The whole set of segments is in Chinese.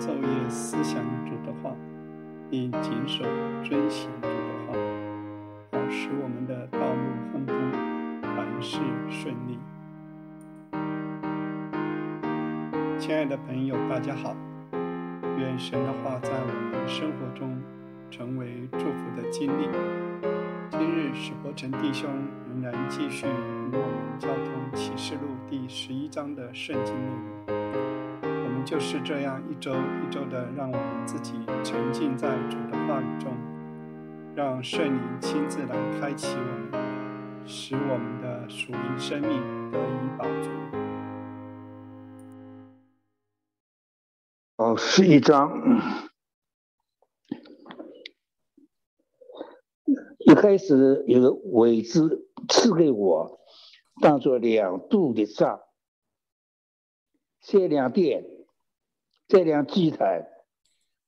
昼夜思想主的话，并谨守遵行主的话，好使我们的道路亨通，凡事顺利。亲爱的朋友，大家好，愿神的话在我们生活中成为祝福的经历。今日史伯成弟兄仍然继续与我们交通启示录第十一章的圣经内容。就是这样一周一周的，让我们自己沉浸在主的话语中，让圣灵亲自来开启我们，使我们的属灵生命得以保存。哦，是一章，一开始有个尾字赐给我，当做两度的账，这两点。这辆祭坛，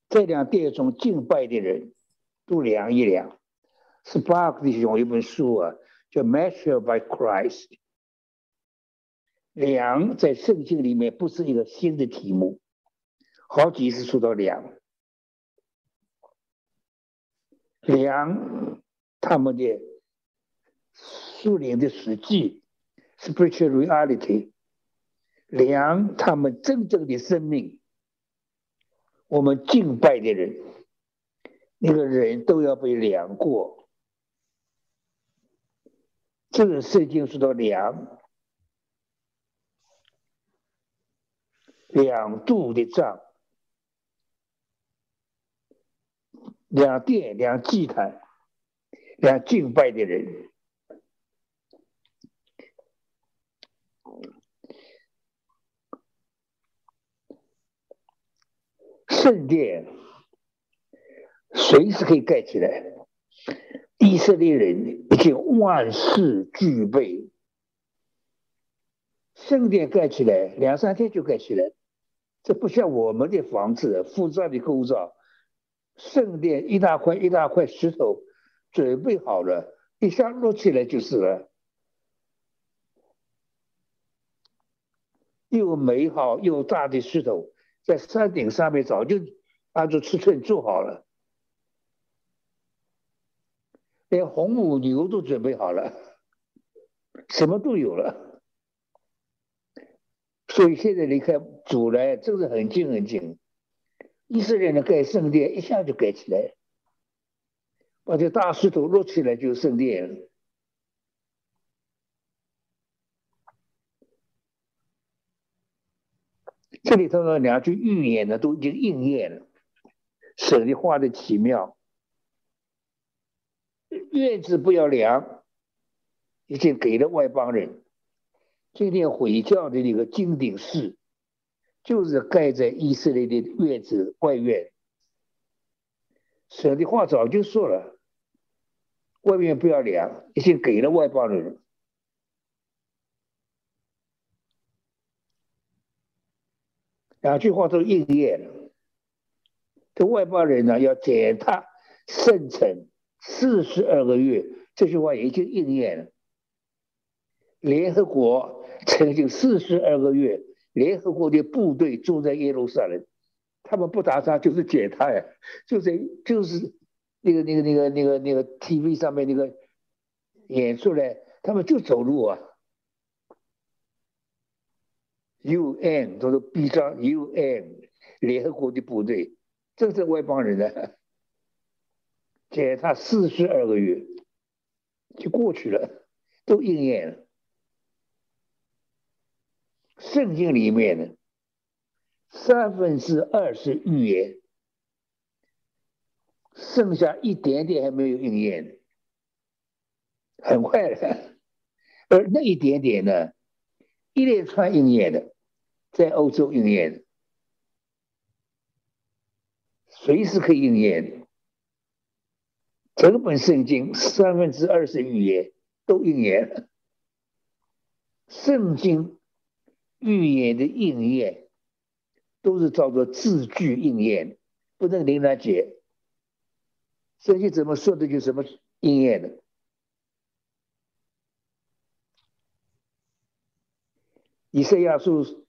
这辆殿中敬拜的人都量一量。Spark 弟兄一本书啊，叫《Measure by Christ》。量在圣经里面不是一个新的题目，好几次说到量。量他们的树林的实际 （spiritual reality），量他们真正的生命。我们敬拜的人，那个人都要被量过。这个圣经说到量，两度的账，两殿两祭坛，两敬拜的人。圣殿随时可以盖起来，以色列人已经万事俱备，圣殿盖起来两三天就盖起来，这不像我们的房子复杂的构造，圣殿一大块一大块石头准备好了，一下落起来就是了，又美好又大的石头。在山顶上面早就按照尺寸做好了，连红母牛都准备好了，什么都有了。所以现在离开主来，真是很近很近。以色列人盖圣殿，一下就盖起来，把这大石头摞起来就圣殿了。这里头的两句预言呢，都已经应验了。神的话的奇妙，院子不要凉，已经给了外邦人。今天回教的那个金顶寺，就是盖在以色列的院子外院。神的话早就说了，外面不要凉，已经给了外邦人。两句话都应验了。这外邦人呢，要践踏圣城四十二个月，这句话已经应验了。联合国曾经四十二个月，联合国的部队住在耶路撒冷，他们不打仗就是践踏呀，就是就是那个那个那个那个那个 TV 上面那个演出来，他们就走路啊。UN 都是逼上 UN 联合国的部队，这是外邦人呢。检查四十二个月就过去了，都应验了。圣经里面呢，三分之二是预言，剩下一点点还没有应验，很快的。而那一点点呢，一连串应验的。在欧洲应验，随时可以应验。整本圣经三分之二是预言，都应验了。圣经预言的应验，都是叫做字句应验，不能灵来解。圣经怎么说的就怎么应验的。以赛亚书。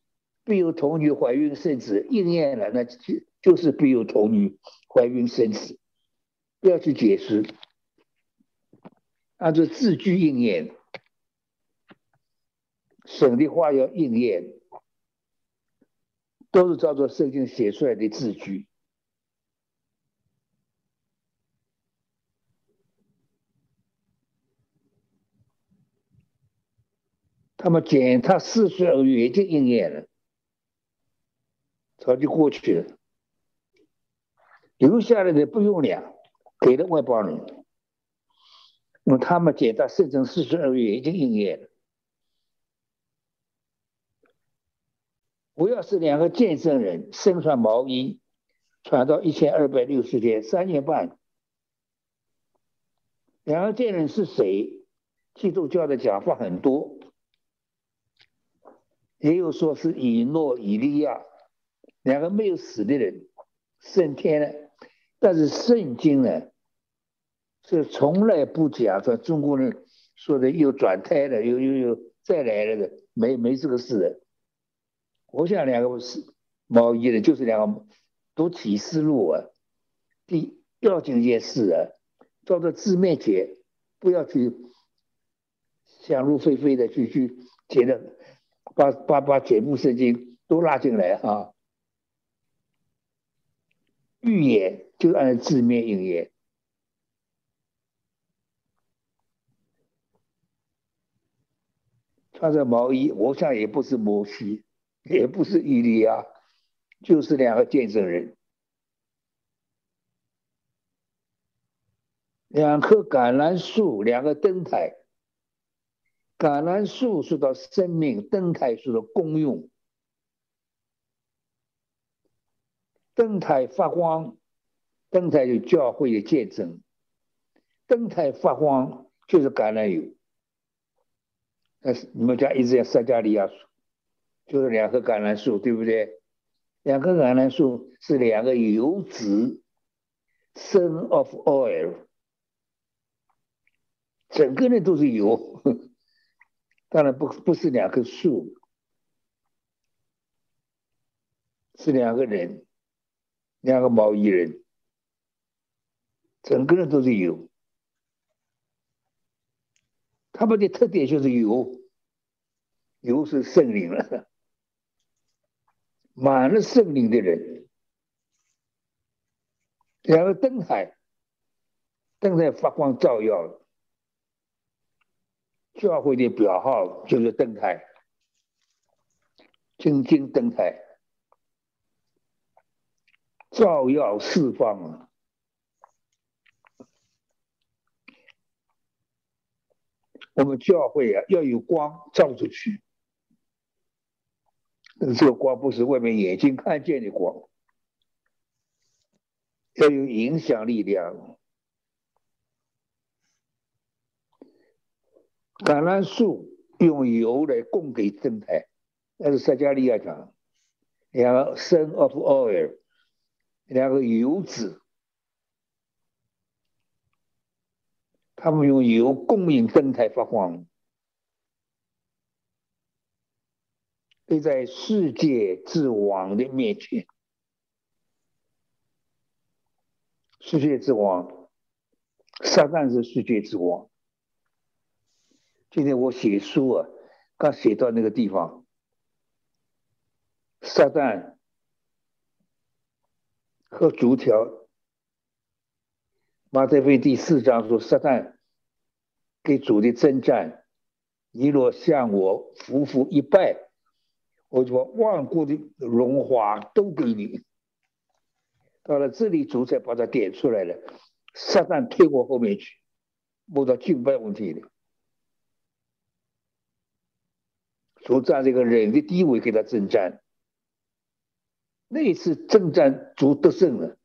必有童女怀孕生子，应验了，那就就是必有童女怀孕生子，不要去解释，按照字句应验，神的话要应验，都是照着圣经写出来的字句。他们检查四十二月就应验了，早就过去了。留下来的不用量，给了外邦人。那么他们解答圣成四十二月已经应验了。我要是两个见证人身穿毛衣，传到一千二百六十天，三年半。两个见证人是谁？基督教的讲法很多。也有说是以诺、以利亚两个没有死的人升天了，但是圣经呢是从来不讲说中国人说的又转胎了，又又又再来了的，没没这个事的。我想两个是毛衣的，就是两个读启示录啊，第要紧一件事啊，照着字面解，不要去想入非非的去去解的。把把把全部圣经都拉进来啊！预言就按字面应验。穿着毛衣，我想也不是摩西，也不是伊利亚，就是两个见证人，两棵橄榄树，两个灯台。橄榄树受到生命，灯台树的功用。灯台发光，灯台有教会的见证。灯台发光就是橄榄油。那是你们家一直讲撒加利亚树，就是两棵橄榄树，对不对？两棵橄榄树是两个油脂，son of oil，整个人都是油。当然不不是两棵树，是两个人，两个毛衣人，整个人都是油。他们的特点就是油，油是圣灵了，满了圣灵的人，两个灯台，灯在发光照耀。教会的表号就是灯台，金金灯台，照耀四方啊！我们教会啊，要有光照出去，这个光不是外面眼睛看见的光，要有影响力量。橄榄树用油来供给灯台，那是撒加利亚讲，两个 son of oil，两个油脂，他们用油供应灯台发光，会在世界之王的面前，世界之王，撒旦是世界之王。今天我写书啊，刚写到那个地方，撒旦和竹条。马太福音第四章说，撒旦给主的征战，你若向我匍匐一拜，我就把万国的荣华都给你。到了这里，主才把它点出来了。撒旦退我后面去，摸到敬拜问题了。主站这个人的地位给他征战，那次征战主得胜了。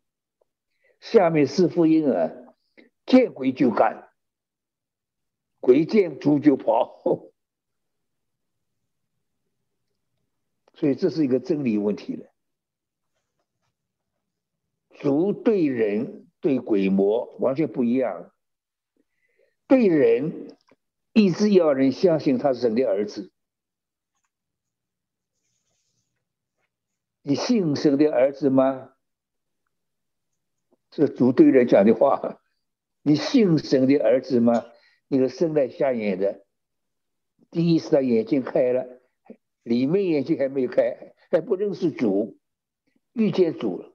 下面是福音啊，见鬼就干，鬼见猪就跑，所以这是一个真理问题了。主对人对鬼魔完全不一样，对人一直要人相信他是神的儿子。你信神的儿子吗？这主对人讲的话：你信神的儿子吗？那个生来瞎眼的，第一次他眼睛开了，里面眼睛还没开，还不认识主，遇见主。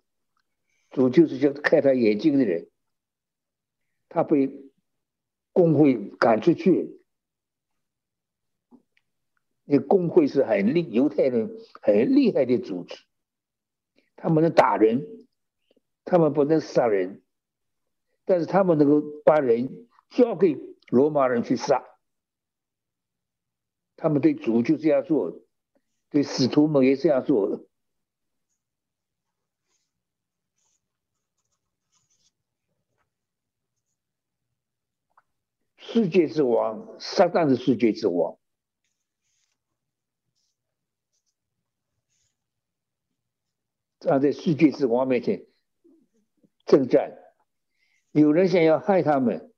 主就是叫开他眼睛的人，他被工会赶出去。那工会是很厉，犹太人很厉害的组织，他们能打人，他们不能杀人，但是他们能够把人交给罗马人去杀。他们对主就这样做，对使徒们也这样做。世界之王，撒旦是世界之王。站在世界之王面前征战，有人想要害他们，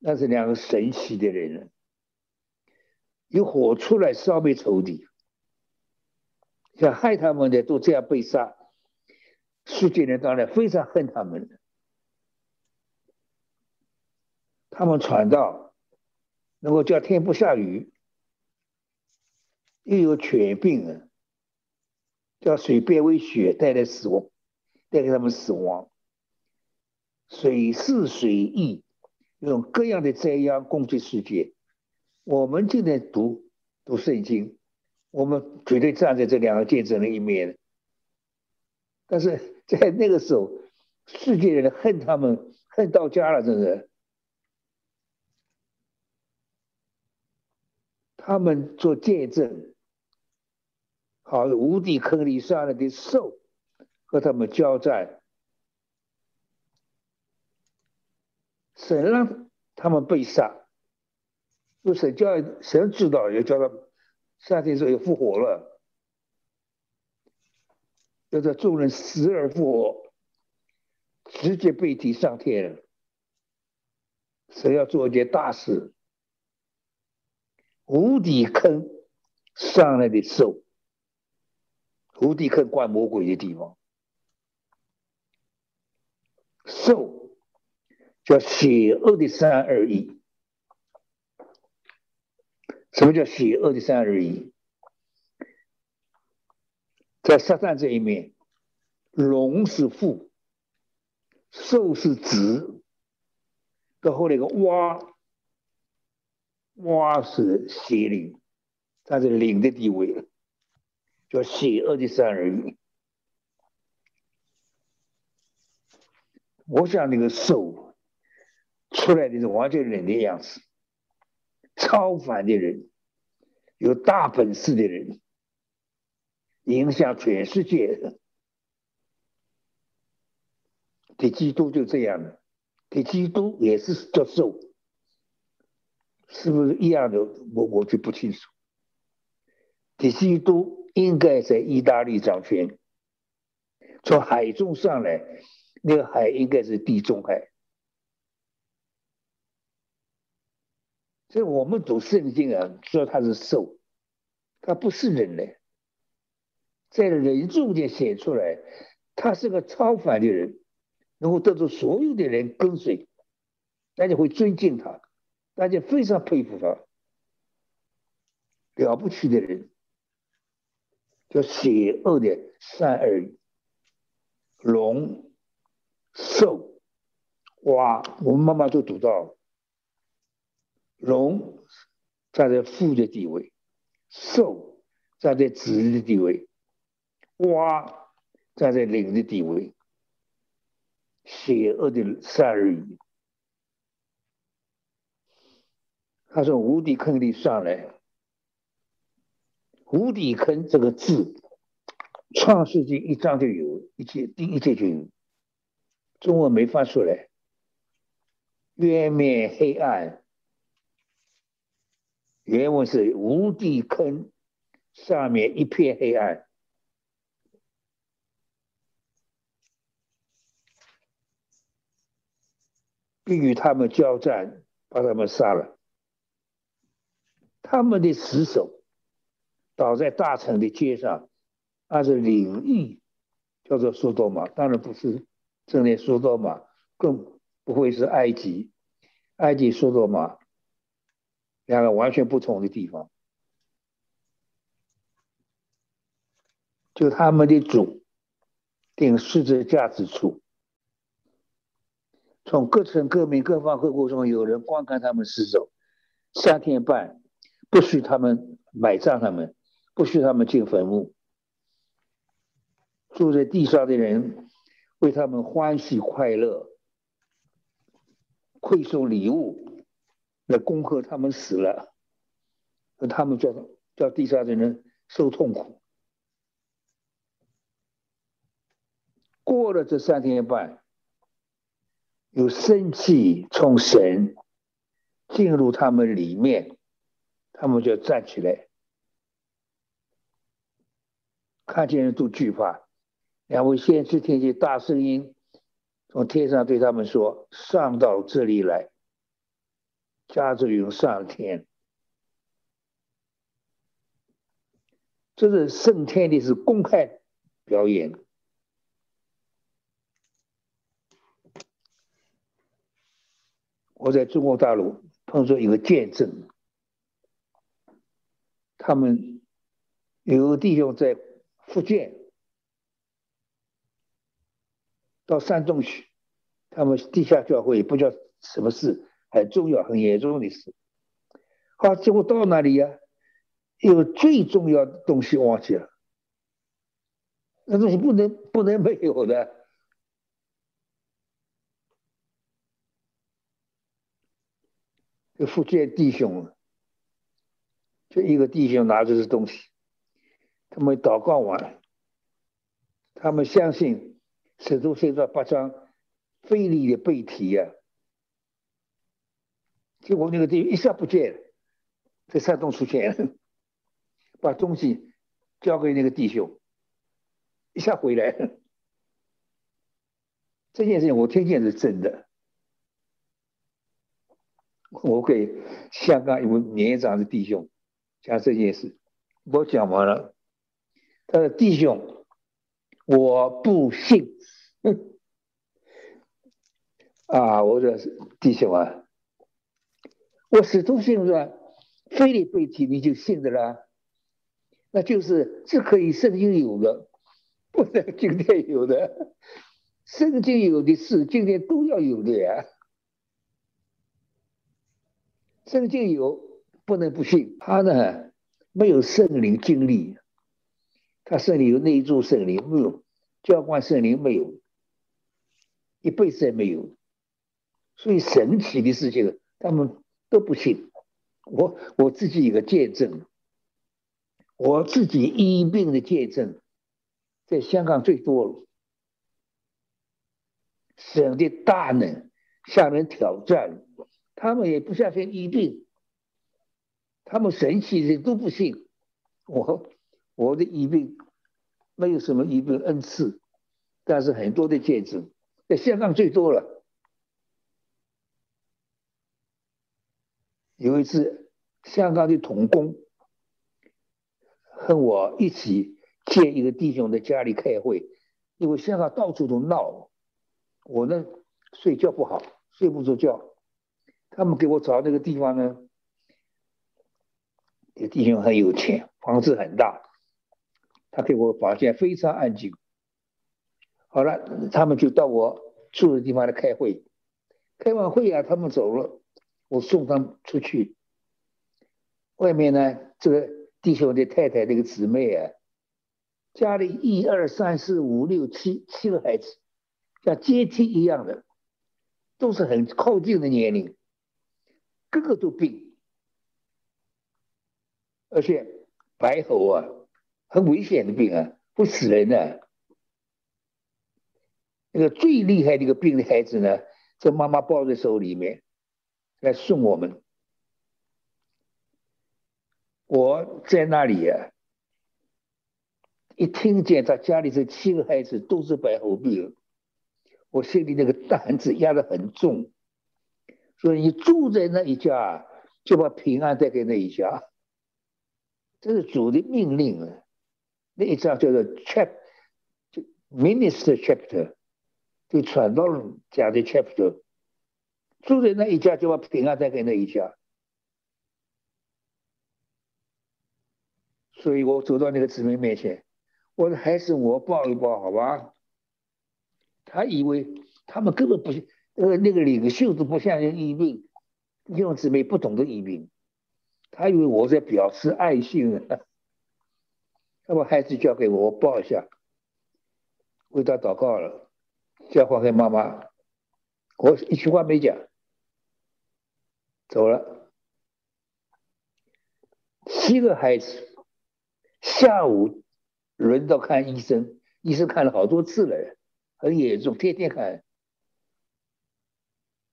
那是两个神奇的人有火出来烧灭仇敌，想害他们的都这样被杀，世界人当然非常恨他们。他们传道能够叫天不下雨，又有犬病啊。叫水变为血，带来死亡，带给他们死亡。水是水意，用各样的灾殃攻击世界。我们今天读读圣经，我们绝对站在这两个见证的一面。但是在那个时候，世界人恨他们，恨到家了，真的。他们做见证。好，无底坑里下来的兽和他们交战，神让他们被杀，就神叫神知道，也叫他夏天时候也复活了，叫做众人死而复活，直接被提上天了。神要做一件大事，无底坑上来的兽。无地坑灌魔鬼的地方，兽叫邪恶的三二一。什么叫邪恶的三二一？在撒旦这一面，龙是父，兽是子，到后来个蛙，蛙是邪灵，它是灵的地位。叫邪恶的三人。我想那个兽出来的是完全人的样子，超凡的人，有大本事的人，影响全世界的。给基督就这样的，给基督也是叫兽，是不是一样的？我我就不清楚。给基督。应该在意大利掌权，从海中上来，那个海应该是地中海。所以我们读圣经啊，说他是兽，他不是人类，在人中间显出来，他是个超凡的人，能够得到所有的人跟随，大家会尊敬他，大家非常佩服他，了不起的人。叫邪恶的三二一，龙、兽、蛙，我们慢慢都读到，龙站在父的地位，兽站在子的地位，蛙站在灵的地位，邪恶的三二一，他从无底坑里上来。无底坑这个字，创世纪一章就有，一节第一节就有，中文没发出来。渊面黑暗，原文是无底坑，上面一片黑暗，并与他们交战，把他们杀了，他们的死守。倒在大城的街上，按照领域叫做苏多玛，当然不是真的苏多玛，更不会是埃及，埃及、苏多玛两个完全不同的地方。就他们的主定十字架之处，从各城各民各方各国中有人观看他们死守，三天半不许他们埋葬他们，不许他们进坟墓。住在地上的人为他们欢喜快乐，馈送礼物来恭贺他们死了，而他们叫叫地上的人受痛苦。过了这三天半，有生气从神进入他们里面，他们就站起来，看见人都惧怕。两位先知听见大声音从天上对他们说：“上到这里来，驾着云上天。”这是升天的是公开表演。我在中国大陆碰到一个见证，他们有个弟兄在福建到山东去，他们地下教会也不叫什么事，很重要、很严重的事。好，结果到那里呀，有最重要的东西忘记了，那东西不能不能没有的。这福建弟兄，就一个弟兄拿着这东西，他们祷告完，他们相信使徒行传八章费力的背题呀，结果那个地一下不见了，在山东出现了，把东西交给那个弟兄，一下回来了，这件事情我听见是真的。我给香港一位年长的弟兄讲这件事，我讲完了，呃：“弟兄，我不信。”啊，我说弟兄啊，我始终信说，非得背题你就信的啦，那就是是可以圣经有的，不能今天有的，圣经有的事今天都要有的呀。圣经有不能不信，他呢没有圣灵经历，他圣灵有内住圣灵没有，教官圣灵没有，一辈子也没有，所以神奇的事情他们都不信。我我自己有个见证，我自己医病的见证，在香港最多了，神的大能向人挑战。他们也不相信医病，他们神奇的都不信。我我的医病没有什么医病恩赐，但是很多的见证，在香港最多了。有一次，香港的童工和我一起见一个弟兄在家里开会，因为香港到处都闹，我呢睡觉不好，睡不着觉。他们给我找那个地方呢，这弟兄很有钱，房子很大，他给我房间非常安静。好了，他们就到我住的地方来开会，开完会啊，他们走了，我送他们出去。外面呢，这个弟兄的太太那个姊妹啊，家里一二三四五六七七个孩子，像阶梯一样的，都是很靠近的年龄。个个都病，而且白喉啊，很危险的病啊，会死人的。那个最厉害的一个病的孩子呢，这妈妈抱在手里面来送我们。我在那里啊，一听见他家里这七个孩子都是白喉病，我心里那个担子压得很重。所以你住在那一家，就把平安带给那一家，这是主的命令啊。那一家叫做 chap，就 minister chapter，就传到了家的 chapter，住在那一家就把平安带给那一家。所以我走到那个姊妹面前，我说：“还是我抱一抱，好吧？”他以为他们根本不，呃，那个领袖都不像人医病，弟兄姊妹不懂得医病，他以为我在表示爱心，他把孩子交给我，我抱一下，为他祷告了，交还给妈妈，我一句话没讲，走了，七个孩子。下午轮到看医生，医生看了好多次了，很严重，天天看。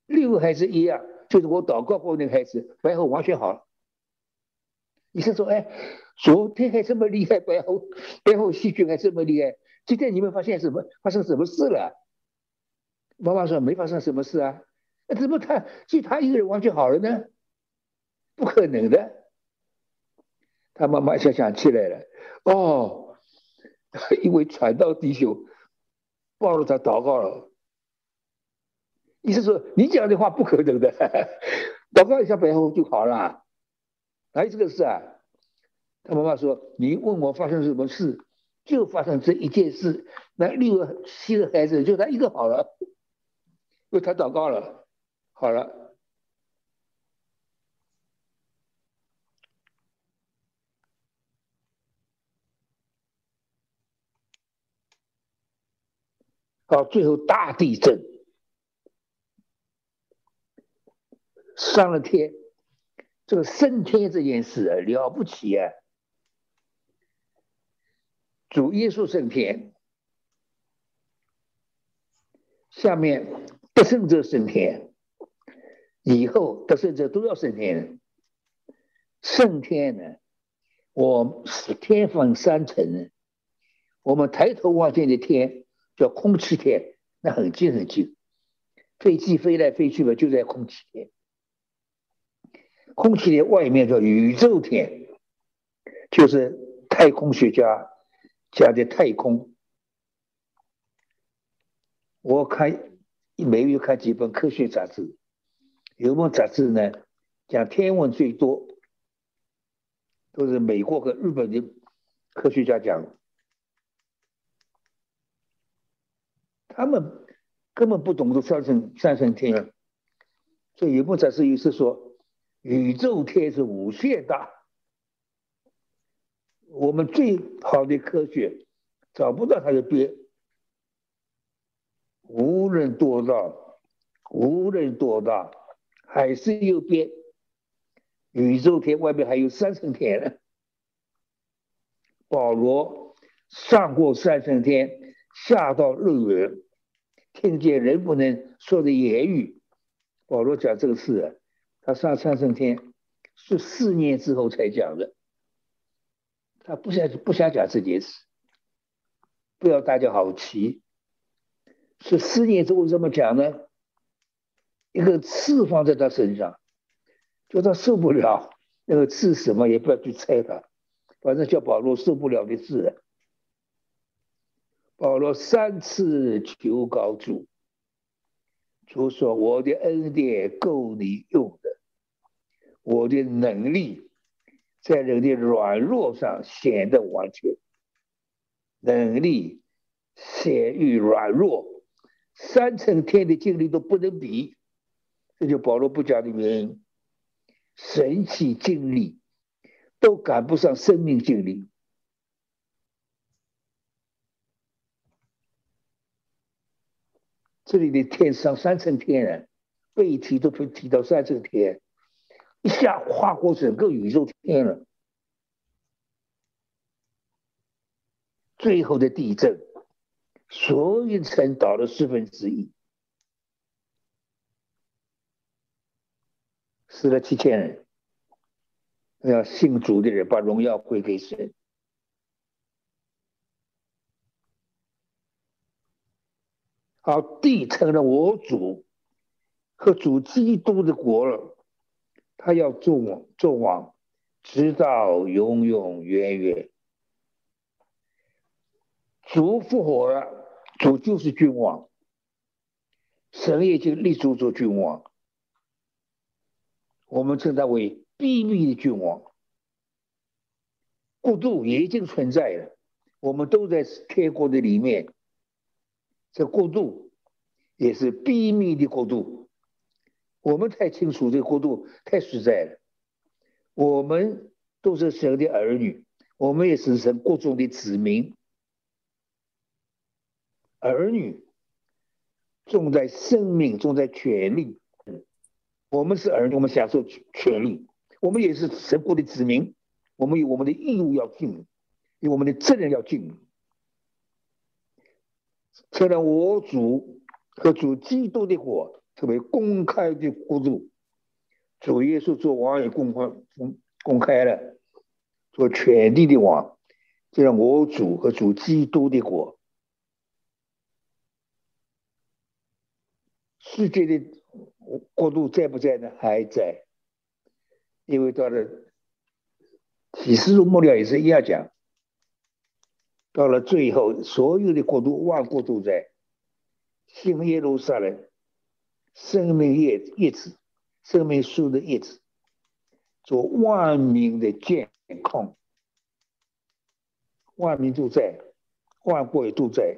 六个孩子一样，就是我祷告过那个孩子，白喉完全好了。医生说：“哎，昨天还这么厉害，背后背后细菌还这么厉害，今天你们发现什么？发生什么事了？”妈妈说：“没发生什么事啊，那怎么他就他一个人完全好了呢？不可能的。”他妈妈想想起来了，哦，因为传道弟兄抱了他祷告了，意思说你讲的话不可能的，祷告一下背后就好了，哪有这个事啊？他妈妈说：“你问我发生什么事，就发生这一件事。那六个七个孩子就他一个好了，为他祷告了，好了。”到最后大地震，上了天，这个升天这件事啊了不起啊！主耶稣升天，下面得胜者升天，以后得胜者都要升天。升天呢，我是天分三层，我们抬头望见的天。叫空气天，那很近很近，飞机飞来飞去嘛，就在空气天。空气天外面叫宇宙天，就是太空学家讲的太空。我看每月看几本科学杂志，有本杂志呢讲天文最多，都是美国和日本的科学家讲。他们根本不懂得三层三层天，所以有本杂志意思说，宇宙天是无限大，我们最好的科学找不到它的边，无论多大，无论多大，还是有边。宇宙天外面还有三层天呢，保罗上过三层天，下到日元。听见人不能说的言语，保罗讲这个事啊，他上三层天是四年之后才讲的，他不想不想讲这件事，不要大家好奇，是四年之后怎么讲呢？一个刺放在他身上，叫他受不了，那个刺什么也不要去猜他，反正叫保罗受不了的刺。保罗三次求告主，主说：“我的恩典够你用的，我的能力在人的软弱上显得完全。能力显于软弱，三层天的经历都不能比。这就保罗不讲的原因。神奇经历都赶不上生命经历。”这里的天上三层天人，背提都可以提到三层天，一下跨过整个宇宙天了。最后的地震，所有城倒了四分之一，死了七千人。要信主的人把荣耀归给神。好，地成了我主和主基督的国了，他要做王，做王，直到永永远远。主复活了，主就是君王，神也就立足做君王，我们称他为秘密的君王。国度也已经存在了，我们都在天国的里面。这国度也是秘密的国度，我们太清楚这个国度太实在了。我们都是神的儿女，我们也是神国中的子民，儿女。重在生命，重在权利。我们是儿女，我们享受权利。我们也是神国的子民，我们有我们的义务要尽，有我们的责任要尽。虽然我主和主基督的国作为公开的国度，主耶稣做王也公开公公开了，做权力的王，就让我主和主基督的国。世界的国度在不在呢？还在，因为到了启示录末了也是一样讲，到了最后，所有的国度万国都在新耶路撒冷，生命叶叶子，生命树的叶子，做万民的监控，万民都在，万国也都在。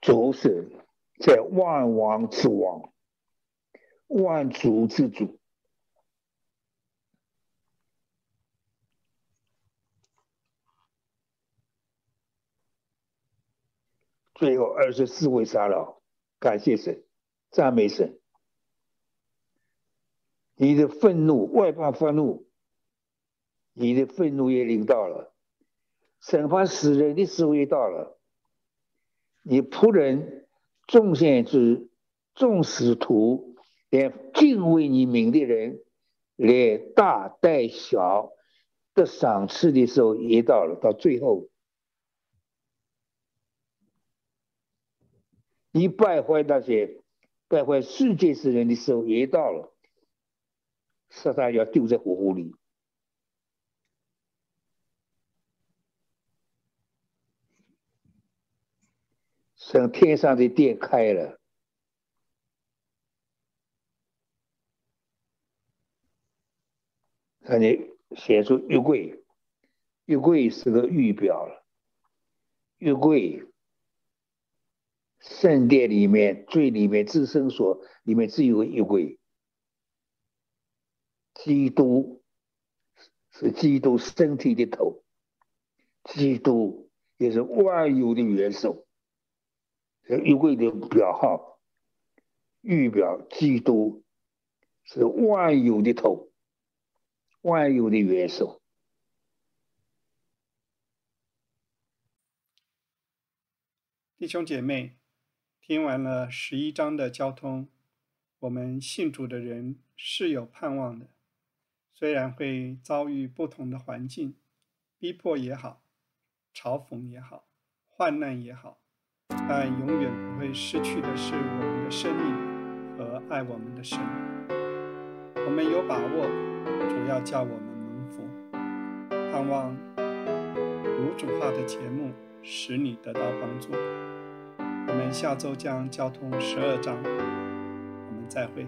主是在万王之王，万主之主。最后二十四位杀老，感谢神，赞美神。你的愤怒，外邦愤怒，你的愤怒也临到了，审判死人的时候也到了。你仆人众先知、众使徒，连敬畏你名的人，连大带小的赏赐的时候也到了。到最后，你败坏那些败坏世界之人的时候也到了。撒旦要丢在火湖里。等天上的店开了，看你写出玉柜，玉柜是个预表了。玉柜，圣殿里面最里面至圣所里面只有一位。基督是基督身体的头，基督也是万有的元首。玉柜的表号，预表基督是万有的头，万有的元首。弟兄姐妹，听完了十一章的交通，我们信主的人是有盼望的。虽然会遭遇不同的环境，逼迫也好，嘲讽也好，患难也好。但永远不会失去的是我们的生命和爱我们的神。我们有把握，主要叫我们蒙福。盼望无主化的节目使你得到帮助。我们下周将交通十二章，我们再会。